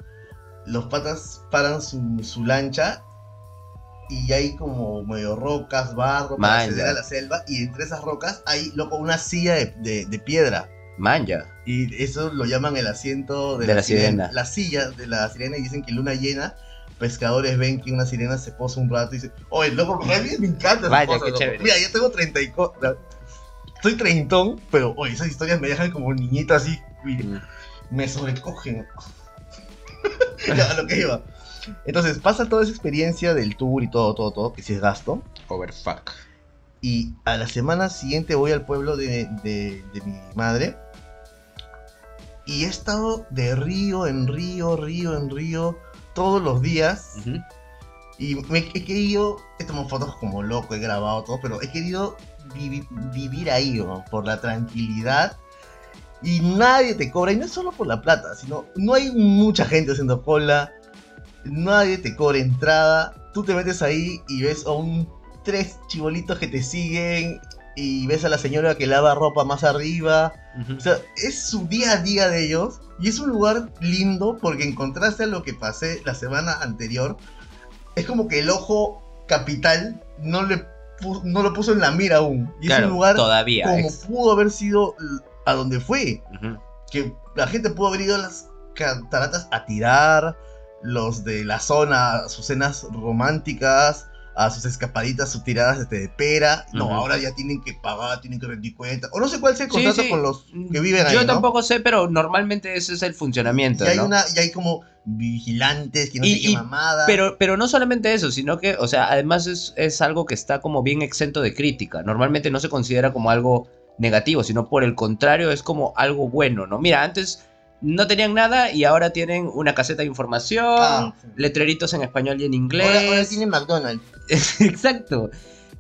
los patas paran su, su lancha y hay como medio rocas, barro, para acceder a la selva. Y entre esas rocas hay, loco, una silla de, de- de piedra. Manja. Y eso lo llaman el asiento de, De la sirena. La silla de la sirena y dicen que luna llena. Pescadores ven que una sirena se posa un rato y dicen, oye, loco, a mí me encanta Vaya, cosa, qué loco". chévere. Mira, yo tengo 30 y co- la- Estoy treintón, pero oye, esas historias me dejan como niñita así. y Mm. me sobrecogen. A lo que iba. Entonces, pasa toda esa experiencia del tour y todo, todo, todo, que sí es gasto. Overfuck. Y a la semana siguiente voy al pueblo de, de- de mi madre. Y he estado de río en río, río en río, todos los días. Ujú. Y me he querido, he tomado fotos como loco, he grabado todo, pero he querido vivi- vivir ahí, ¿no? por la tranquilidad. Y nadie te cobra, y no es solo por la plata, sino no hay mucha gente haciendo cola, nadie te cobra entrada, tú te metes ahí y ves a un tres chibolitos que te siguen y ves a la señora que lava ropa más arriba, o sea, es su día a día de ellos y es un lugar lindo porque en contraste a lo que pasé la semana anterior, es como que el ojo capital no, le no lo puso en la mira aún. Y Claro, es un lugar todavía. como ex- pudo haber sido a donde fue. Ujú. Que la gente pudo haber ido a las cataratas a tirar, los de la zona a sus cenas románticas, a sus escapaditas, sus tiradas este, de pera. No, ahora ya tienen que pagar, tienen que rendir cuenta. O no sé cuál sea el contrato sí. con los que viven ahí. Yo ¿no? tampoco sé, pero normalmente ese es el funcionamiento. Y hay, ¿no? una, y hay como vigilantes que no Y- sé qué mamada. Pero, pero no solamente eso, sino que, o sea, además es, es algo que está como bien exento de crítica. Normalmente no se considera como algo negativo, sino por el contrario es como algo bueno, ¿no? Mira, antes no tenían nada y ahora tienen una caseta de información, Ah, sí. letreritos en español y en inglés. ahora, ahora tienen McDonald's. exacto,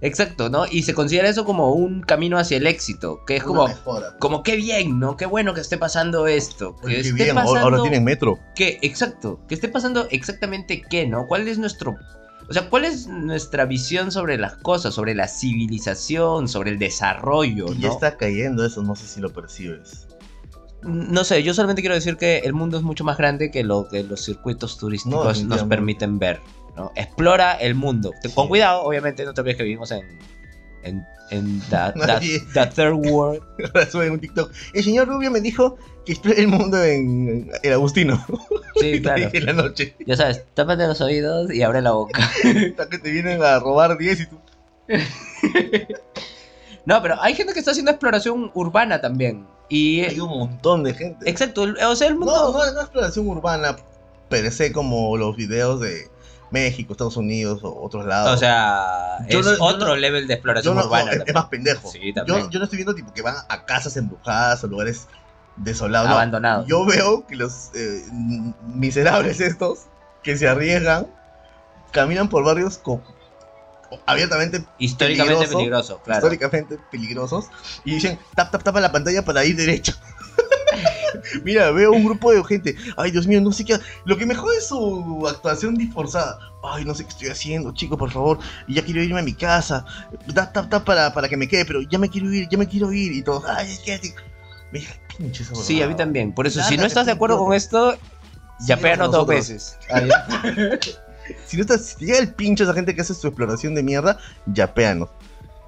exacto, ¿no? Y se considera eso como un camino hacia el éxito, que es Una como, mejora. como qué bien, ¿no? Qué bueno que esté pasando esto. Que Oye, qué esté bien, ahora- pasando ahora tienen metro. que, exacto, que esté pasando exactamente qué, ¿no? ¿Cuál es nuestro, o sea, cuál es nuestra visión sobre las cosas, sobre la civilización, sobre el desarrollo, Y ya está cayendo eso, no sé si lo percibes. No sé, yo solamente quiero decir que el mundo es mucho más grande que lo que los circuitos No, turísticos nos permiten ver, ¿no? Explora el mundo. Con cuidado, obviamente, no te olvides que vivimos en, en, en the, the- Nadie. the third world. Ahora un TikTok. El señor Rubio me dijo que explore el mundo en el Agustino. Sí, claro. en la noche. Ya sabes, tápate los oídos y abre la boca. Hasta que te vienen a robar 10 y tú. No, pero hay gente que está haciendo exploración urbana también. Y Hay un montón de gente. Exacto, el- o sea, el mundo. No, no, no exploración urbana per se como los videos de México, Estados Unidos o otros lados. O sea, Yo es no- otro level de exploración urbana. es, es más pendejo. Sí, también. yo, yo no estoy viendo tipo que van a casas embrujadas o lugares desolados. no. Abandonado. Yo veo que los eh, miserables estos que se arriesgan caminan por barrios co- abiertamente Históricamente peligroso, peligroso, claro. históricamente peligrosos y dicen tap tap tapa la pantalla para ir derecho. Mira, veo un grupo de gente. Ay, Dios mío, no sé qué. Lo que me jode es su actuación disforzada. Ay, no sé qué estoy haciendo, chicos, por favor. Ya quiero irme a mi casa. Tap, tap, tap para, para que me quede, pero ya me quiero ir, ya me quiero ir. Y todos, ay. Me dije, pinche esa Sí, a mí también. Por eso, si no estás de acuerdo con esto, ya Sí, péganos dos veces. Ah, ya. Si, no estás, si te llega el pincho esa gente que hace su exploración de mierda, yapéanos.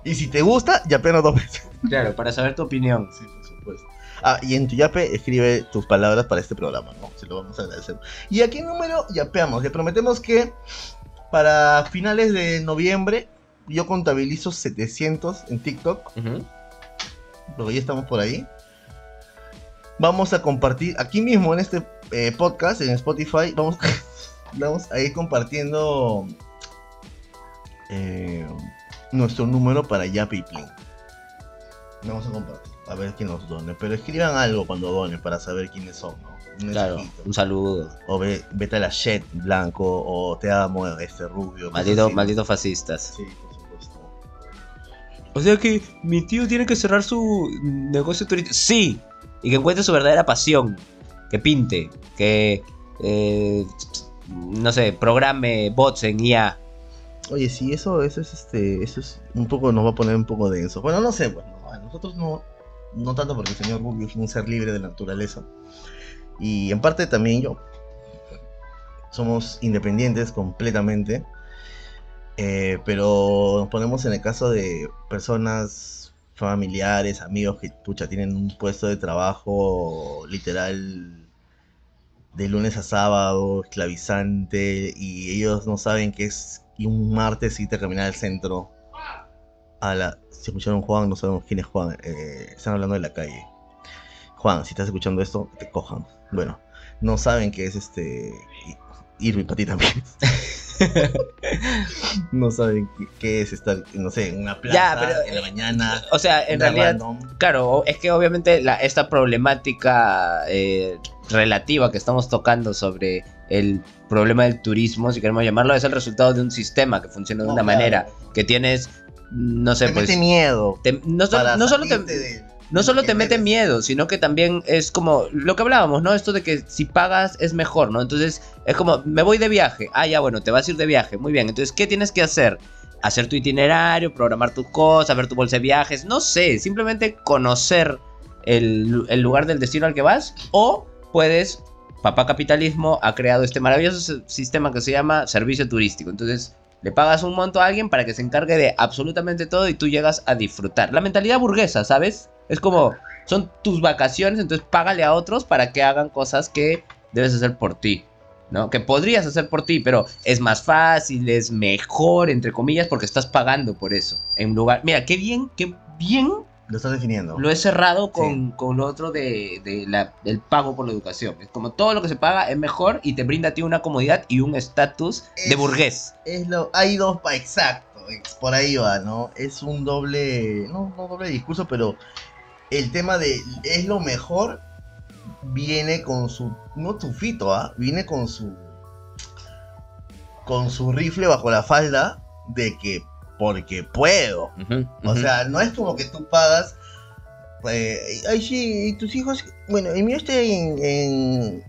Y si te gusta, yapéanos dos veces. Claro, para saber tu opinión. Sí, por supuesto. Ah, y en tu yape escribe tus palabras para este programa, ¿no? Se lo vamos a agradecer. ¿Y a qué número yapeamos? Le prometemos que para finales de noviembre yo contabilizo 700 en TikTok, Ujú. porque ya estamos por ahí. Vamos a compartir aquí mismo en este eh, podcast, en Spotify, vamos, vamos a ir compartiendo eh, nuestro número para Yape y Plin. Vamos a compartir, a ver quién nos done. Pero escriban algo cuando donen para saber quiénes son, ¿no? Un Claro, un saludo. O ve, vete a la Shed blanco, o te amo este rubio. Maldito, malditos fascistas. Sí, por supuesto. O sea que mi tío tiene que cerrar su negocio turístico. Sí. Y que encuentre su verdadera pasión. Que pinte. Que. eh, no sé, programe bots en IA. Oye, sí, eso, eso es este, eso es un poco, nos va a poner un poco denso. Bueno, no sé, no, a nosotros no, no tanto porque el señor Rubio es un ser libre de la naturaleza. Y en parte también yo. Somos independientes completamente. eh, pero nos ponemos en el caso de personas familiares, amigos que pucha, tienen un puesto de trabajo literal de lunes a sábado, esclavizante, y ellos no saben que es un martes irte a caminar al centro. A la, si escucharon Juan, no sabemos quién es Juan, eh, están hablando de la calle. Juan, si estás escuchando esto, te cojan. Bueno, no saben que es este. Irving para ti también. no saben qué, qué es estar, no sé, en una plaza Ya, pero, en la mañana. O sea, en realidad. random. Claro, es que obviamente la, esta problemática eh, relativa que estamos tocando sobre el problema del turismo, si queremos llamarlo, es el resultado de un sistema que funciona de No, una claro. manera que tienes, no sé, Te pues... mete miedo. te- no, so- para no solo te, de- no solo te mete miedo, sino que también es como lo que hablábamos, ¿no? Esto de que si pagas es mejor, ¿no? Entonces es como, me voy de viaje. Ah, ya, bueno, te vas a ir de viaje. Muy bien. Entonces, ¿qué tienes que hacer? Hacer tu itinerario, programar tus cosas, ver tu bolsa de viajes. No sé, simplemente conocer el, el lugar del destino al que vas. O puedes, Papá Capitalismo ha creado este maravilloso sistema que se llama servicio turístico. Entonces, le pagas un monto a alguien para que se encargue de absolutamente todo y tú llegas a disfrutar. La mentalidad burguesa, ¿sabes? Es como, son tus vacaciones, entonces págale a otros para que hagan cosas que debes hacer por ti. ¿no? Que podrías hacer por ti, pero es más fácil, es mejor, entre comillas, porque estás pagando por eso. En lugar. Mira, qué bien, qué bien Lo estás definiendo. lo he cerrado con, con lo otro de, de la- del pago por la educación. Es como todo lo que se paga es mejor y te brinda a ti una comodidad y un estatus de burgués. Es lo, hay dos, exacto, ex- por ahí va, ¿no? Es un doble, no, no doble discurso, pero el tema de es lo mejor viene con su, no tufito, ¿ah? Viene con su, con su rifle bajo la falda de que porque puedo. O sea, no es como que tú pagas. eh, ay, sí, y tus hijos. Bueno, el mío está en, en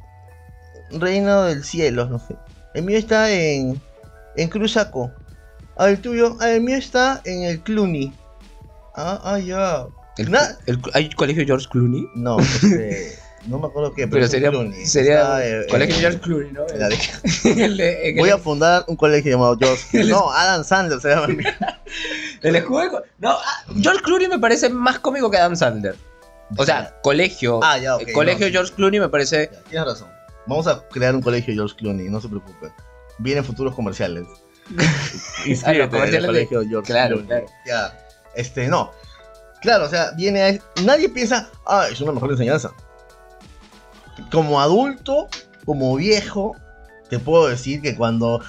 Reino del Cielo, no sé. El mío está en, en Cruzaco. Ah, el tuyo. Ah, el mío está en el Cluny. Ah, ah, ya. El- na- el- ¿Hay colegio George Clooney? No, este, no me acuerdo qué, pero, sería, Clooney. sería eh, colegio George Clooney, ¿no? en la de- El de- en Voy el- a fundar un colegio llamado George. No, Adam Sandler se llama. El escudo No, ah, George Clooney me parece más cómico que Adam Sandler. O sea, colegio. Ah, ya, ok, el colegio no. George Clooney me parece. Tienes razón. Vamos a crear un colegio George Clooney, no se preocupen. Vienen futuros comerciales. Inscríbete el comerciales de- colegio George claro, Clooney. claro. Ya. Este, no. Claro, o sea, viene a... Nadie piensa, ah, es una mejor enseñanza. Como adulto, como viejo, te puedo decir que cuando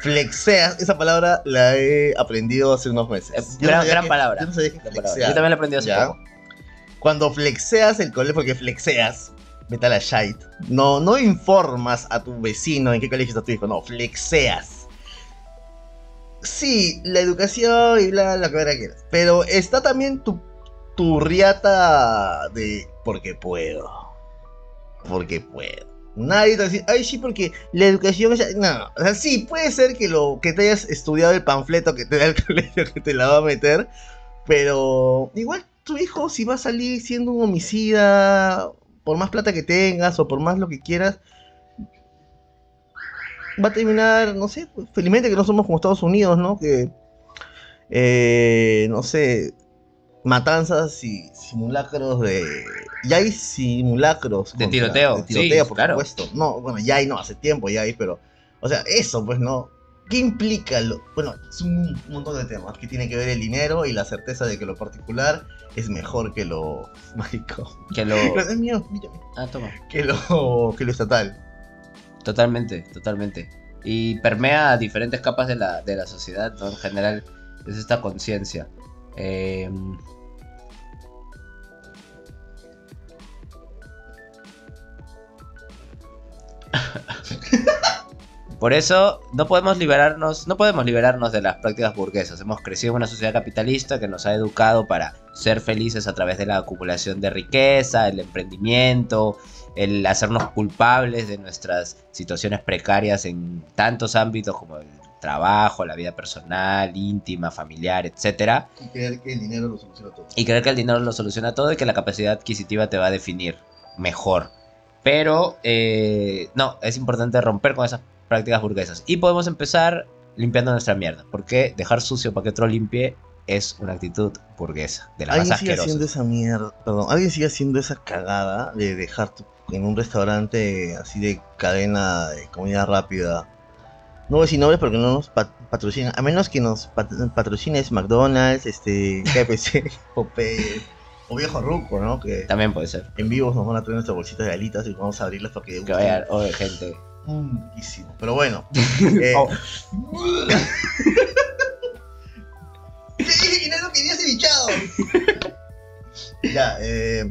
flexeas, esa palabra la he aprendido hace unos meses. Yo gran- gran que- palabra. Yo no La palabra. Yo también la aprendí hace ¿Ya? poco. Cuando flexeas el colegio, porque flexeas, vete a la shite. No, no informas a tu vecino en qué colegio está tu hijo, no, flexeas. Sí, la educación y bla, la que quiera quieras. Pero está también tu, tu riata de porque puedo. Porque puedo. Nadie te decir, ay, sí, porque la educación. No, o sea, sí, puede ser que lo que te hayas estudiado el panfleto que te da el colegio que te la va a meter, pero igual tu hijo, si va a salir siendo un homicida, por más plata que tengas o por más lo que quieras, va a terminar, no sé, pues, felizmente que no somos como Estados Unidos, ¿no? Que, eh, no sé, matanzas y simulacros de... Ya hay simulacros. De contra- tiroteo, De tiroteo, sí, por claro. supuesto. No, bueno, ya hay, no, hace tiempo ya hay, pero... O sea, eso, pues, ¿no? ¿Qué implica? Lo, bueno, es un montón de temas que tiene que ver el dinero y la certeza de que lo particular es mejor que lo... Marico. Que lo. Es mío, mírame. Ah, toma. Que lo, que lo estatal. Totalmente, totalmente. Y permea a diferentes capas de la, de la sociedad, ¿no? En general, es esta conciencia. Eh, Por eso no podemos liberarnos, no podemos liberarnos de las prácticas burguesas. Hemos crecido en una sociedad capitalista que nos ha educado para ser felices a través de la acumulación de riqueza, el emprendimiento, el hacernos culpables de nuestras situaciones precarias en tantos ámbitos como el trabajo, la vida personal, íntima, familiar, etcétera, Y creer que el dinero lo soluciona todo. y creer que el dinero lo soluciona todo y que la capacidad adquisitiva te va a definir mejor. Pero eh, no, es importante romper con esas prácticas burguesas y podemos empezar limpiando nuestra mierda, porque dejar sucio para que otro limpie es una actitud burguesa, de las más Alguien sigue haciendo esa mierda, perdón, alguien sigue haciendo esa cagada de dejar en un restaurante así de cadena de comida rápida. No voy a decir nombres porque no nos pat- patrocinan, a menos que nos pat- patrocines McDonald's, este, KFC, Popeye, o Viejo Ruco, ¿no? Que También puede ser. en vivos nos van a traer nuestras bolsitas de alitas y vamos a abrirlas para que Que vaya, o de gente. Mm, riquísimo. Pero bueno. eh, Oh. ¿Qué dije que no lo quería cevichado? ya, eh.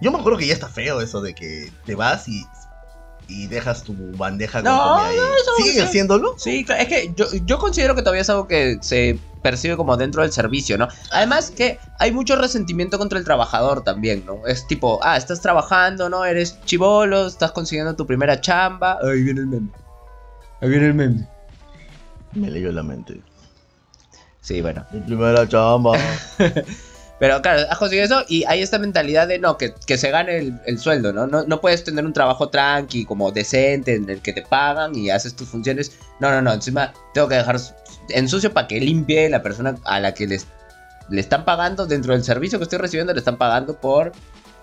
Yo me acuerdo que ya está feo eso de que te vas y, y dejas tu bandeja con No, comida ahí. no, eso- ¿Siguen haciéndolo? Sí, claro, es que yo, yo considero que todavía es algo que se percibe como dentro del servicio, ¿no? Además que hay mucho resentimiento contra el trabajador también, ¿no? Es tipo, ah, estás trabajando, ¿no? Eres chivolo, estás consiguiendo tu primera chamba. Ahí viene el meme. Ahí viene el meme. Me leyó la mente. Sí, bueno. Mi primera chamba. Pero claro, has conseguido eso y hay esta mentalidad de no, que, que se gane el, el sueldo, ¿no? ¿no? No puedes tener un trabajo tranqui, como decente, en el que te pagan y haces tus funciones. No, no, no. Encima tengo que dejar en sucio para que limpie la persona a la que les, le están pagando dentro del servicio que estoy recibiendo, le están pagando por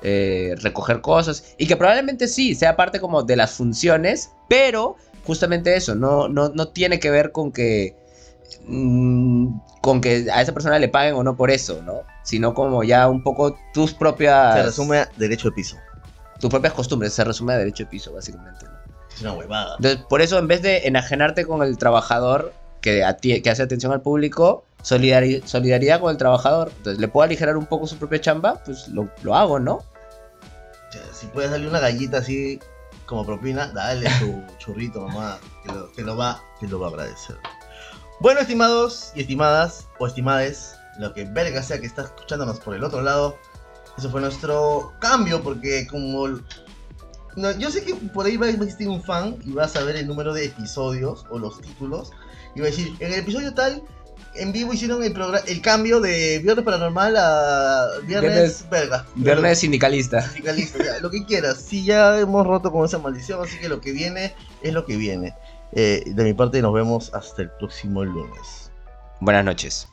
eh, recoger cosas. Y que probablemente sí, sea parte como de las funciones, pero justamente eso, no, no, no tiene que ver con que mm, con que a esa persona le paguen o no por eso, ¿no? Sino como ya un poco tus propias Se resume a derecho de piso. tus propias costumbres, se resume a derecho de piso básicamente. ¿no? Es una huevada. Entonces, por eso en vez de enajenarte con el trabajador que, hace atención al público, solidari- solidaridad con el trabajador. Entonces, le puedo aligerar un poco su propia chamba, pues lo, lo hago, ¿no? Si puedes darle una gallita así como propina, dale tu churrito, mamá. Que lo, que lo va, que lo va a agradecer. Bueno, estimados y estimadas, o estimades, lo que verga sea que está escuchándonos por el otro lado, eso fue nuestro cambio, porque como. No, yo sé que por ahí va a existir un fan y va a saber el número de episodios o los títulos, y va a decir: en el episodio tal. En vivo hicieron el, el cambio de Viernes Paranormal a Viernes, Viernes- Verga. Viernes sindicalista. Sindicalista, ya, lo que quieras. Sí, ya hemos roto con esa maldición, así que lo que viene es lo que viene. Eh, de mi parte, nos vemos hasta el próximo lunes. Buenas noches.